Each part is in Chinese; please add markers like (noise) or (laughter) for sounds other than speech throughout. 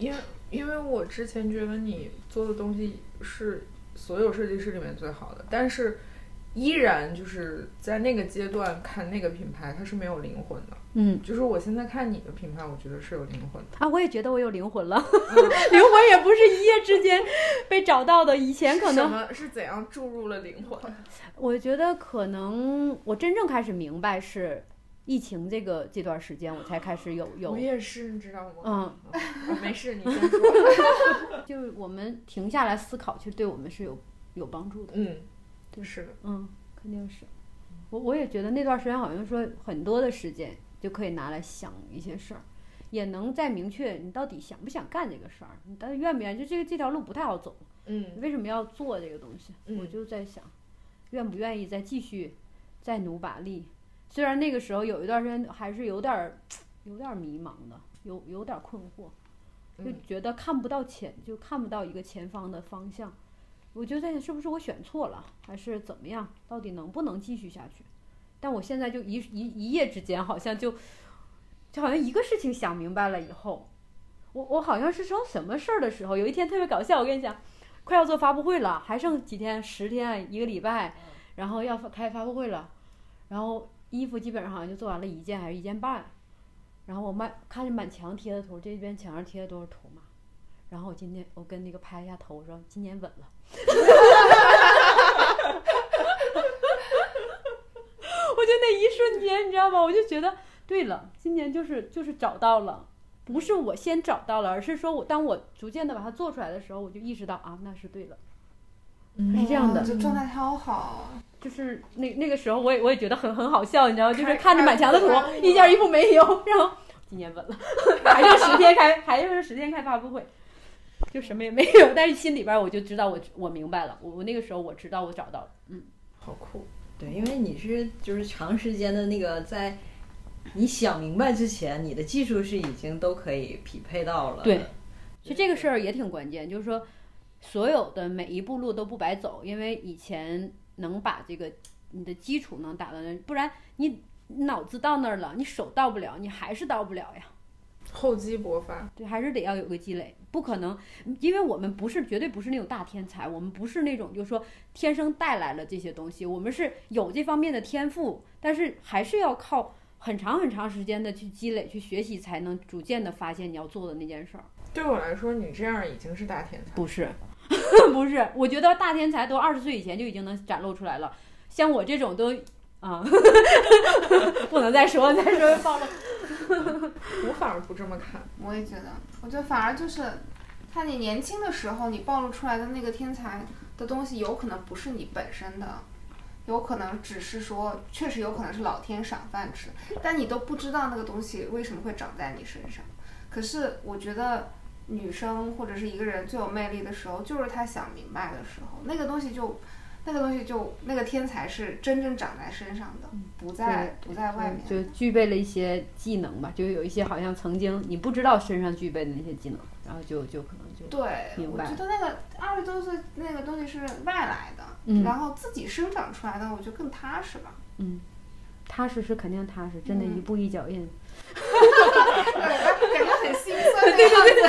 因为因为我之前觉得你做的东西是所有设计师里面最好的，但是依然就是在那个阶段看那个品牌，它是没有灵魂的。嗯就是我现在看你的品牌，我觉得是有灵魂的。啊，我也觉得我有灵魂了，(laughs) 灵魂也不是一夜之间被找到的。以前可什能么是怎样注入了灵魂？(laughs) 我觉得可能我真正开始明白是疫情这个这段时间，我才开始有有我也是，你知道吗？嗯，啊没事，你 (laughs) 先说。(laughs) 就是我们停下来思考，其实对我们是有有帮助的。嗯，就，是的。嗯，肯定是。我我也觉得那段时间好像说很多的时间就可以拿来想一些事儿，也能再明确你到底想不想干这个事儿，你到底愿不愿意？就这个这条路不太好走，嗯为什么要做这个东西？我嗯就在想，愿不愿意再继续再努把力？虽然那个时候有一段时间还是有点儿有点儿迷茫的，有有点儿困惑，就嗯觉得看不到前，就看不到一个前方的方向。我就在想，是不是我选错了，还是怎么样？到底能不能继续下去？但我现在就一一一夜之间，好像就就好像一个事情想明白了以后，我我好像是说什么事儿的时候，有一天特别搞笑，我跟你讲，快要做发布会了，还剩几天，十天一个礼拜，然后要开发布会了，然后衣服基本上好像就做完了一件还是一件半，然后我满看着满墙贴的图，这边墙上贴的都是图嘛，然后我今天我跟那个拍一下头我说今年稳了。(laughs) 我就那一瞬间，你知道吗？我就觉得，对了，今年就是就是找到了，不是我先找到了，而是说我当我逐渐的把它做出来的时候，我就意识到啊，那是对了，是这样的哇，这状态超好。就是那那个时候我也我也觉得很很好笑，你知道吗？就是看着满墙的图，一件衣服没有，然后今年稳了，还剩十天开，(laughs) 还剩十天开发布会，就什么也没有，但是心里边我就知道我我明白了，我我那个时候我知道我找到了，嗯，好酷。对，因为你是就是长时间的那个在你想明白之前，你的技术是已经都可以匹配到了。对，其实这个事儿也挺关键，就是说，所有的每一步路都不白走，因为以前能把这个你的基础能打到那儿，不然你脑子到那儿了，你手到不了，你还是到不了呀。厚积薄发。对，还是得要有个积累，不可能，因为我们不是绝对不是那种大天才，我们不是那种就是说天生带来了这些东西，我们是有这方面的天赋，但是还是要靠很长很长时间的去积累、去学习，才能逐渐的发现你要做的那件事儿。对我来说，你这样已经是大天才。不是，(laughs) 不是，我觉得大天才都二十岁以前就已经能展露出来了，像我这种都啊，(laughs) 不能再说，再说暴露。我反而不这么看。我也觉得，我觉得反而就是，看你年轻的时候，你暴露出来的那个天才的东西，有可能不是你本身的，有可能只是说，确实有可能是老天赏饭吃，但你都不知道那个东西为什么会长在你身上。可是我觉得，女生或者是一个人最有魅力的时候，就是她想明白的时候，那个东西就。那个东西就那个天才是真正长在身上的，不在不在外面。就具备了一些技能吧，就有一些好像曾经你不知道身上具备的那些技能，然后就就可能就对，明白我觉得那个二十多岁那个东西是外来的，嗯然后自己生长出来的，我觉得更踏实吧。嗯，踏实是肯定踏实，真的，嗯一步一脚印。很心酸的样子。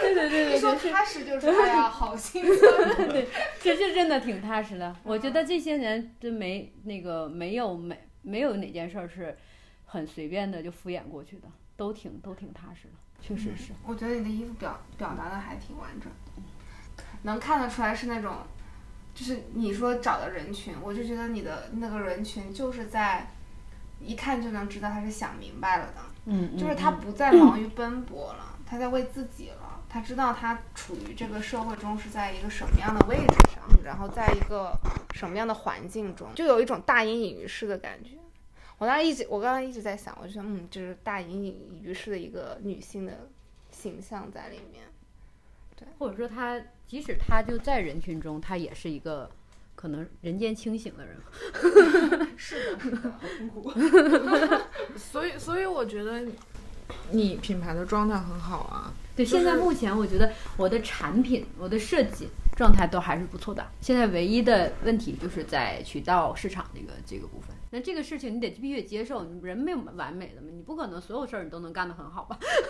对对对一说踏实就是哎呀，好心酸。对，这这真的挺踏实的。我觉得这些年真没那个没有没没有哪件事儿是很随便的就敷衍过去的，都挺都挺踏实的，确实是。我觉得你的衣服表表达的还挺完整的，能看得出来是那种，就是你说找的人群，我就觉得你的那个人群就是在一看就能知道他是想明白了的。嗯，就是他不再忙于奔波了，他在为自己了。他知道他处于这个社会中是在一个什么样的位置上，然后在一个什么样的环境中，就有一种大隐隐于市的感觉。我当时一直，我刚刚一直在想，我就想，嗯，就是大隐隐于市的一个女性的形象在里面。对或者说他即使他就在人群中，他也是一个可能人间清醒的人。(laughs) 是的，是的。(laughs) 所以，所以我觉得你品牌的状态很好啊。对，就是现在目前我觉得我的产品、我的设计状态都还是不错的。现在唯一的问题就是在渠道市场这个这个部分。那这个事情你得必须得接受，你人没有完美的嘛，你不可能所有事儿你都能干得很好吧？(laughs)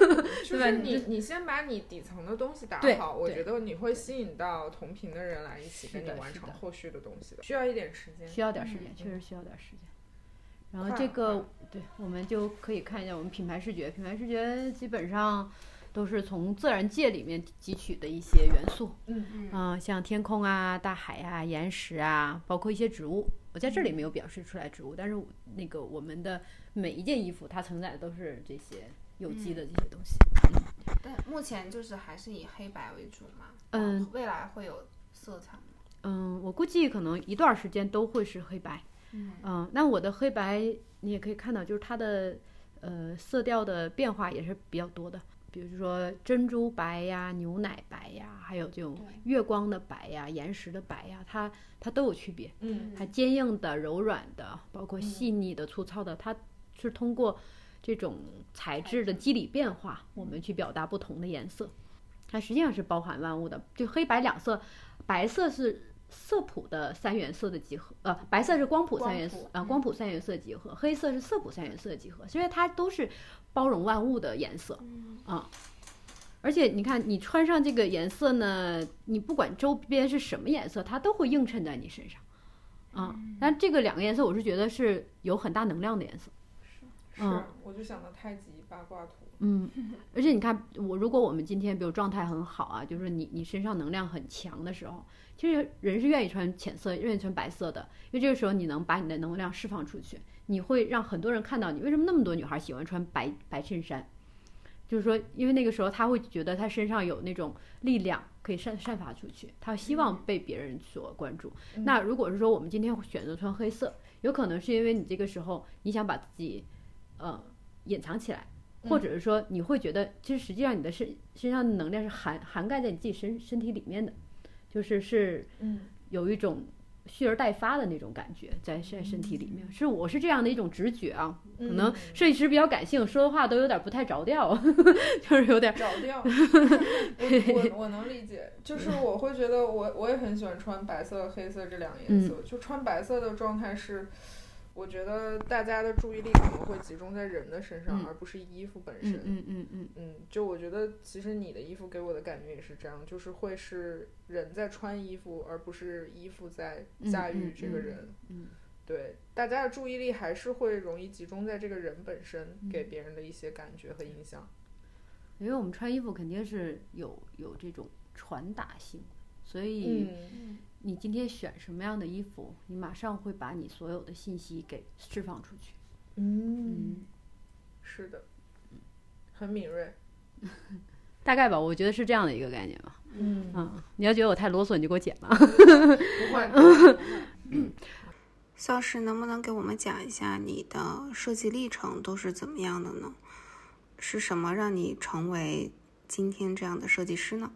对吧你你先把你底层的东西打对好，我觉得你会吸引到同频的人来一起跟你完成后续的东西的，需要一点时间。需要点时间，嗯确实需要点时间。然后这个，对，我们就可以看一下我们品牌视觉。品牌视觉基本上都是从自然界里面汲取的一些元素，嗯嗯嗯、像天空啊、大海啊、岩石啊，包括一些植物。我在这里没有表示出来植物，但是那个我们的每一件衣服，它承载的都是这些有机的这些东西。嗯但目前就是还是以黑白为主嘛。嗯，未来会有色彩吗？嗯，我估计可能一段时间都会是黑白。嗯嗯，那我的黑白你也可以看到，就是它的呃色调的变化也是比较多的，比如说珍珠白呀、牛奶白呀，还有这种月光的白呀、岩石的白呀，它它都有区别。嗯它坚硬的、柔软的，包括细腻的、粗糙的，它是通过这种材质的肌理变化，我们去表达不同的颜色。它实际上是包含万物的，就黑白两色，白色是色谱的三原色的集合，呃，白色是光谱三原色啊、光谱三原色集合，黑色是色谱三原色集合，所以它都是包容万物的颜色。啊。而且你看，你穿上这个颜色呢，你不管周边是什么颜色，它都会映衬在你身上。啊，但这个两个颜色，我是觉得是有很大能量的颜色。是嗯，我就想到太极八卦图。嗯，而且你看，我如果我们今天比如状态很好啊，就是你你身上能量很强的时候，其实人是愿意穿浅色、愿意穿白色的，因为这个时候你能把你的能量释放出去，你会让很多人看到你。为什么那么多女孩喜欢穿白白衬衫？就是说，因为那个时候他会觉得他身上有那种力量可以散散发出去，他希望被别人所关注。那如果是说我们今天选择穿黑色，有可能是因为你这个时候你想把自己呃隐藏起来，或者是说你会觉得，其实实际上你的身身上的能量是涵涵盖在你自己身身体里面的，就是是嗯。有一种蓄而待发的那种感觉在在身体里面，是我是这样的一种直觉啊，可能嗯。设计师比较感性，说的话都有点不太着调，(laughs) 就是有点着调，(laughs) 我 (laughs) 我我能理解，就是我会觉得我我也很喜欢穿白色、黑色这两个颜色。就穿白色的状态是，我觉得大家的注意力可能会集中在人的身上，嗯而不是衣服本嗯身。嗯嗯嗯嗯，就我觉得其实你的衣服给我的感觉也是这样，就是会是人在穿衣服，而不是衣服在驾驭这个人。嗯对，大家的注意力还是会容易集中在这个人本身嗯给别人的一些感觉和影响。因为我们穿衣服肯定是有有这种传达性，所以嗯你今天选什么样的衣服，你马上会把你所有的信息给释放出去。嗯，是的，很敏锐。大概吧，我觉得是这样的一个概念吧。嗯，嗯，你要觉得我太啰嗦，你就给我剪了。不会，不会，不会。肖师，能不能给我们讲一下你的设计历程都是怎么样的呢？是什么让你成为今天这样的设计师呢？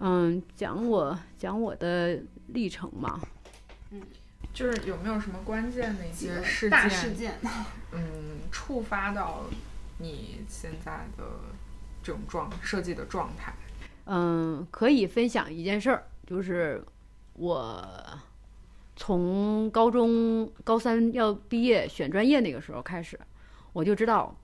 嗯，讲我讲我的历程嘛。嗯就是有没有什么关键的一些事件，大事件，嗯，触发到你现在的这种状设计的状态？嗯，可以分享一件事儿，就是我从高中高三要毕业选专业那个时候开始，我就知道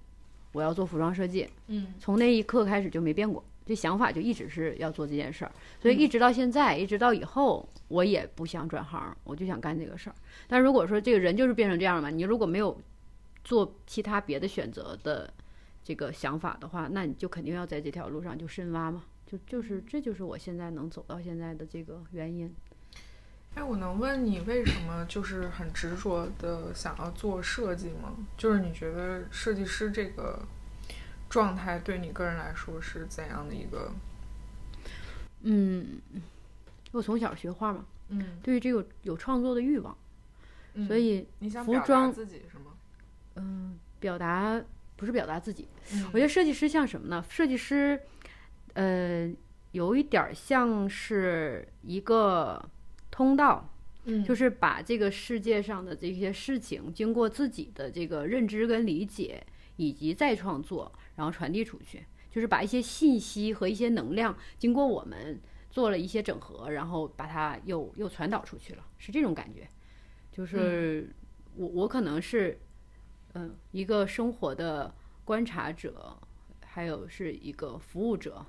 我要做服装设计。嗯从那一刻开始就没变过，这想法就一直是要做这件事儿，所以一直到现在，一直到以后，我也不想转行，我就想干这个事儿。但如果说这个人就是变成这样嘛，你如果没有做其他别的选择的这个想法的话，那你就肯定要在这条路上就深挖嘛，就就是这就是我现在能走到现在的这个原因。哎，我能问你为什么就是很执着的想要做设计吗？就是你觉得设计师这个状态对你个人来说是怎样的一个？嗯，我从小学画嘛，嗯，对于这个有创作的欲望，嗯所以你想表达服装自己是吗？嗯，表达不是表达自己，嗯我觉得设计师像什么呢？设计师，呃，有一点儿像是一个通道，嗯就是把这个世界上的这些事情，经过自己的这个认知跟理解，以及再创作，然后传递出去，就是把一些信息和一些能量，经过我们做了一些整合，然后把它又又传导出去了，是这种感觉。就是我我可能是嗯、一个生活的观察者，还有是一个服务者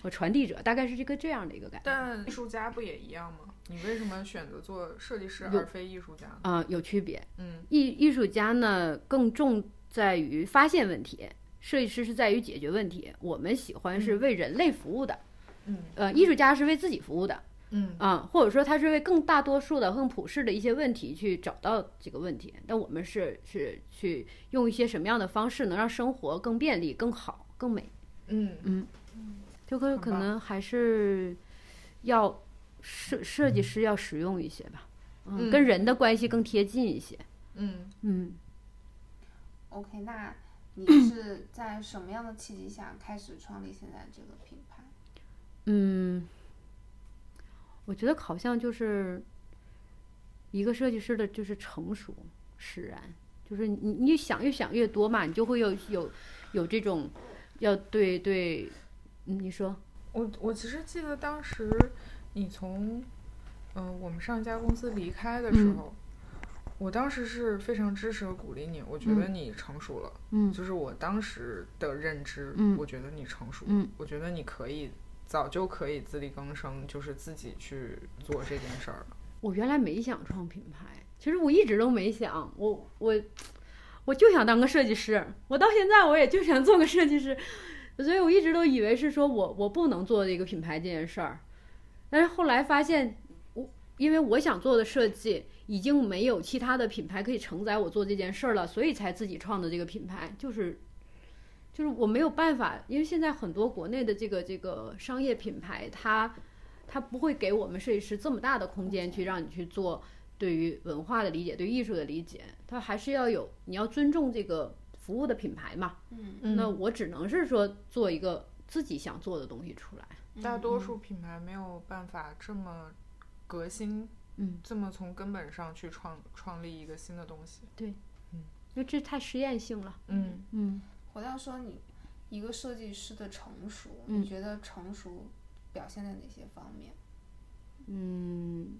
和传递者，大概是这个这样的一个感觉。但艺术家不也一样吗？你为什么选择做设计师而非艺术家呢？啊、有区别。嗯艺艺术家呢更重在于发现问题，设计师是在于解决问题。我们喜欢是为人类服务的，嗯呃，艺术家是为自己服务的，嗯啊、或者说他是为更大多数的、更普世的一些问题去找到这个问题。但我们是是去用一些什么样的方式能让生活更便利、更好、更美？嗯嗯就可可能还是要设设计师要实用一些吧，嗯，嗯跟人的关系更贴近一些，嗯嗯。OK，那 (clears throat) 你是在什么样的契机下开始创立现在这个品牌？嗯，我觉得好像就是一个设计师的，就是成熟使然，就是你你想越想越多嘛，你就会有有有这种要对对，嗯你说，我我其实记得当时你从嗯、呃我们上一家公司离开的时嗯。候，我当时是非常支持和鼓励你，我觉得你成熟了，嗯。就是我当时的认知，嗯我觉得你成熟了，嗯我觉得你可以早就可以自力更生，就是自己去做这件事儿了。我原来没想创品牌，其实我一直都没想，我我我就想当个设计师，我到现在我也就想做个设计师，所以我一直都以为是说我我不能做这个品牌这件事儿，但是后来发现，我因为我想做的设计已经没有其他的品牌可以承载我做这件事儿了，所以才自己创的这个品牌，就是就是我没有办法，因为现在很多国内的这个这个商业品牌，它它不会给我们设计师这么大的空间去让你去做对于文化的理解、对艺术的理解，它还是要有你要尊重这个服务的品牌嘛。嗯那我只能是说做一个自己想做的东西出来。大多数品牌没有办法这么革新，嗯，这么从根本上去创创立一个新的东西。因为这太实验性了。嗯嗯回到说你一个设计师的成熟，嗯你觉得成熟表现在哪些方面？嗯，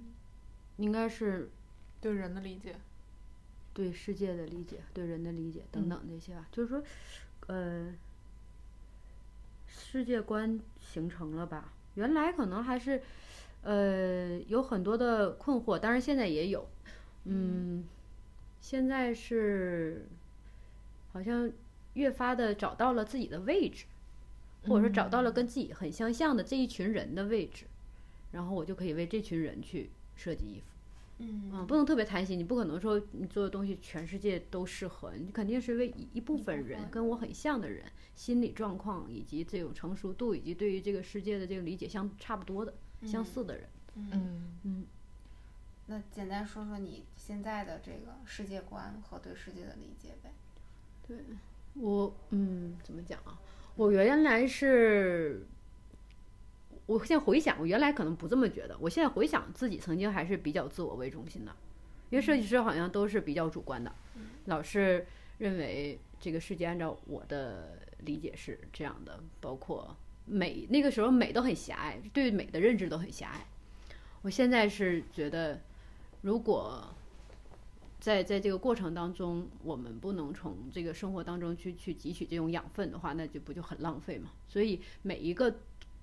应该是对人的理解，对世界的理解、对人的理解等等这些吧。就是说，呃，世界观形成了吧？原来可能还是，呃，有很多的困惑，当然现在也有。嗯，现在是好像越发的找到了自己的位置，或者说找到了跟自己很相像的这一群人的位置，然后我就可以为这群人去设计衣服。嗯啊，不能特别贪心，你不可能说你做的东西全世界都适合，你肯定是为一一部分人跟我很像的人，心理状况以及这种成熟度以及对于这个世界的这个理解相差不多的、相似的人。嗯，嗯嗯，那简单说说你现在的这个世界观和对世界的理解呗。对我嗯，怎么讲啊？我原来是，我现在回想，我原来可能不这么觉得，我现在回想自己曾经还是比较自我为中心的，因为设计师好像都是比较主观的，老是认为这个世界按照我的理解是这样的，包括美，那个时候美都很狭隘，对美的认知都很狭隘。我现在是觉得，如果在在这个过程当中，我们不能从这个生活当中去去汲取这种养分的话，那就不就很浪费嘛？所以每一个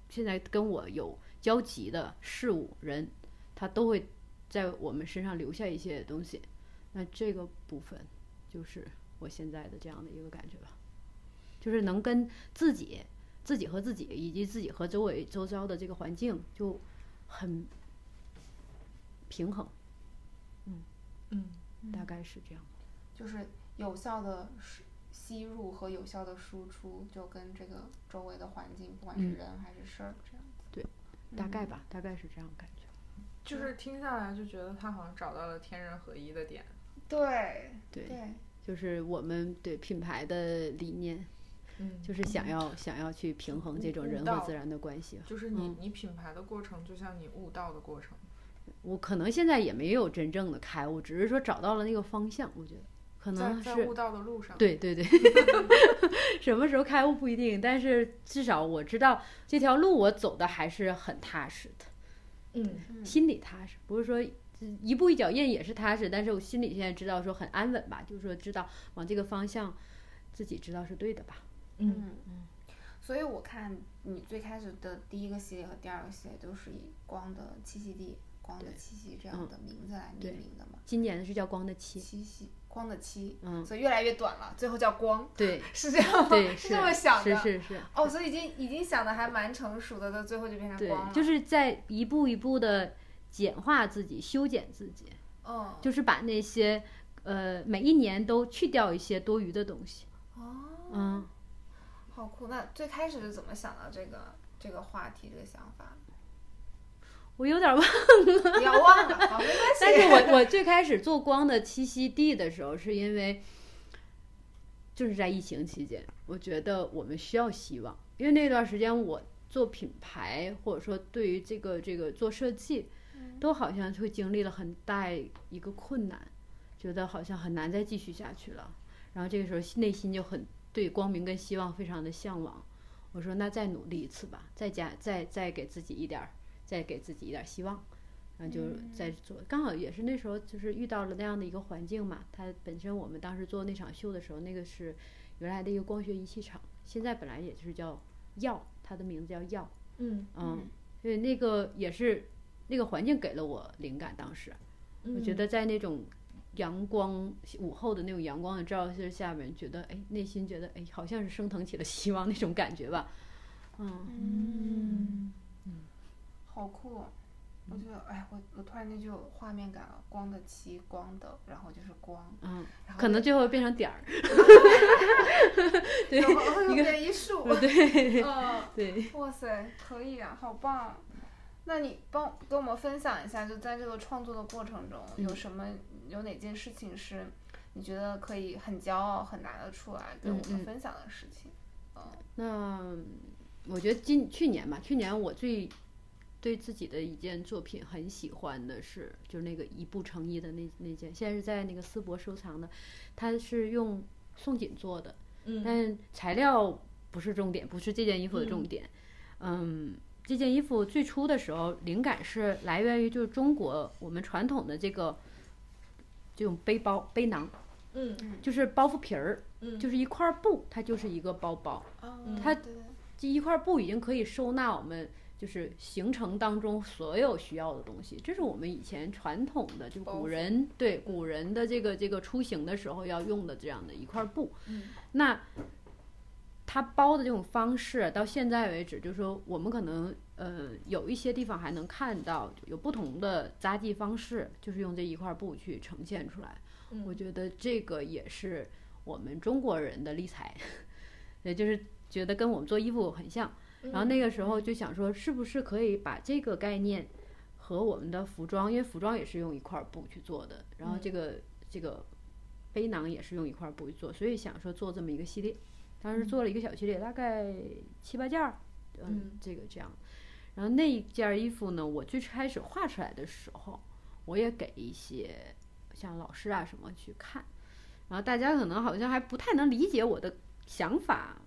现在跟我有交集的事物人，他都会在我们身上留下一些东西。那这个部分就是我现在的这样的一个感觉吧，就是能跟自己、自己和自己以及自己和周围周遭的这个环境就很平衡，嗯嗯大概是这样。就是有效的吸吸入和有效的输出，就跟这个周围的环境，不管是嗯人还是事儿，这样子。对，大概吧，大概是这样感觉。就是听下来就觉得他好像找到了天人合一的点。对对对，就是我们对品牌的理念，嗯就是想要想要去平衡这种人和自然的关系。就是你嗯你品牌的过程，就像你悟道的过程。我可能现在也没有真正的开悟，只是说找到了那个方向。我觉得可能是在悟道的路上。对对对，(laughs) 什么时候开悟不一定，但是至少我知道这条路我走的还是很踏实的，嗯嗯心里踏实，不是说一步一脚印也是踏实，但是我心里现在知道说很安稳吧，就是说知道往这个方向，自己知道是对的吧。嗯嗯所以我看你最开始的第一个系列和第二个系列都是以光的栖息地、光的栖息这样的名字来命名的嘛。今年的是叫光的七，栖息，光的栖，嗯，所以越来越短了，最后叫光，对 (laughs) 是这样吗？对是这么想的。是是是，哦，所以已经已经想的还蛮成熟的，到最后就变成光了。，就是在一步一步的简化自己、修剪自己，哦，就是把那些呃每一年都去掉一些多余的东西。哦，嗯，好酷。那最开始是怎么想到这个这个话题、这个想法？(laughs) 我有点忘，你要忘了，好，没关系。(laughs) 但是我我最开始做光的栖息地的时候，是因为就是在疫情期间，我觉得我们需要希望，因为那段时间我做品牌或者说对于这个这个做设计，都好像会经历了很大一个困难，觉得好像很难再继续下去了。然后这个时候内心就很对光明跟希望非常的向往。我说那再努力一次吧，再加再再给自己一点儿，再给自己一点儿希望。然后就在做，刚好也是那时候就是遇到了那样的一个环境嘛。它本身我们当时做那场秀的时候，那个是原来的一个光学仪器厂，现在本来也就是叫耀，它的名字叫耀，嗯嗯，所以那个也是那个环境给了我灵感。当时我觉得在那种阳光午后的那种阳光的照射下面，觉得哎内心觉得哎好像是升腾起了希望那种感觉吧，嗯。嗯，好酷哦。我觉得，哎，我我突然间就有画面感了，光的漆，光的，然后就是光，嗯，然后可能最后变成点儿，(laughs) 对一个一束，(laughs) 对嗯，对，哇塞，可以啊，好棒！那你帮跟我们分享一下，就在这个创作的过程中，嗯有什么有哪件事情是你觉得可以很骄傲、很拿得出来跟我们分享的事情？嗯那我觉得今去年吧，去年我最对自己的一件作品很喜欢的是，就是那个一步成衣的那那件，现在是在那个思博收藏的，它是用宋锦做的，嗯但材料不是重点，不是这件衣服的重点。嗯，这件衣服最初的时候，灵感是来源于就是中国我们传统的这个这种背包背囊，嗯就是包袱皮儿，嗯就是一块布，它就是一个包包。嗯它这一块布已经可以收纳我们就是行程当中所有需要的东西，这是我们以前传统的就古人对古人的这个这个出行的时候要用的这样的一块布。嗯那它包的这种方式到现在为止，就是说我们可能呃有一些地方还能看到有不同的扎记方式，就是用这一块布去呈现出来。嗯我觉得这个也是我们中国人的立裁，(laughs) 也就是觉得跟我们做衣服很像。然后那个时候就想说，是不是可以把这个概念和我们的服装，因为服装也是用一块布去做的，然后这个、这个背囊也是用一块布去做，所以想说做这么一个系列。当时做了一个小系列，大概七八件儿，嗯，这个这样。然后那一件衣服呢，我最开始画出来的时候，我也给一些像老师啊什么去看，然后大家可能好像还不太能理解我的想法，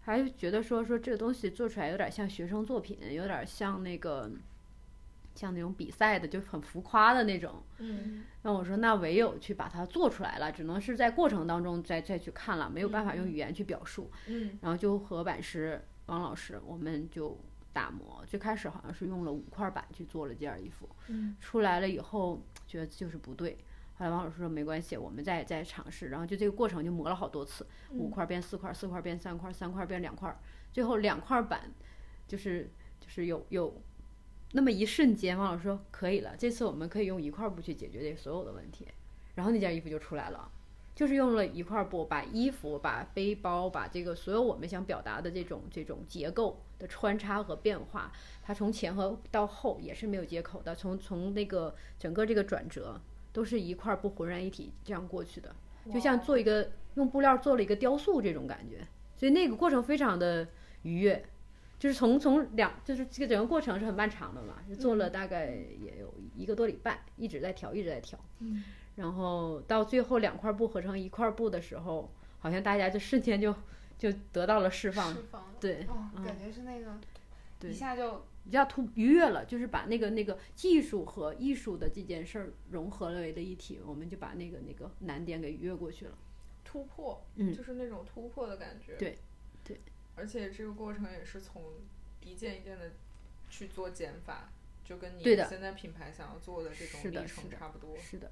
还觉得说说这个东西做出来有点像学生作品，有点像那个像那种比赛的，就很浮夸的那种。嗯那我说，那唯有去把它做出来了，只能是在过程当中再再去看了，没有办法用语言去表述。嗯然后就和版师王老师，我们就打磨。最开始好像是用了五块板去做了这件衣服，嗯出来了以后觉得就是不对。后来王老师说没关系，我们再再尝试。然后就这个过程就磨了好多次，五块变四块，四块变三块，三块变两块，最后两块板就是就是有有那么一瞬间，王老师说可以了，这次我们可以用一块布去解决这所有的问题。然后那件衣服就出来了。就是用了一块布，把衣服、把背包、把这个所有我们想表达的这种这种结构的穿插和变化，它从前和到后也是没有接口的，从从那个整个这个转折都是一块布浑然一体这样过去的，就像做一个用布料做了一个雕塑这种感觉，所以那个过程非常的愉悦。就是从从两，就是这个整个过程是很漫长的嘛，就做了大概也有一个多礼拜，一直在调，一直在调。嗯然后到最后两块布合成一块布的时候，好像大家就瞬间就就得到了释放释。放。对，哦，嗯感觉是那个对一下就一下突愉悦了，就是把那个那个技术和艺术的这件事儿融合了为了一体，我们就把那个那个难点给逾越过去了。突破，嗯就是那种突破的感觉。对，对。而且这个过程也是从一件一件的去做减法，就跟你现在品牌想要做的这种历程差不多。是的，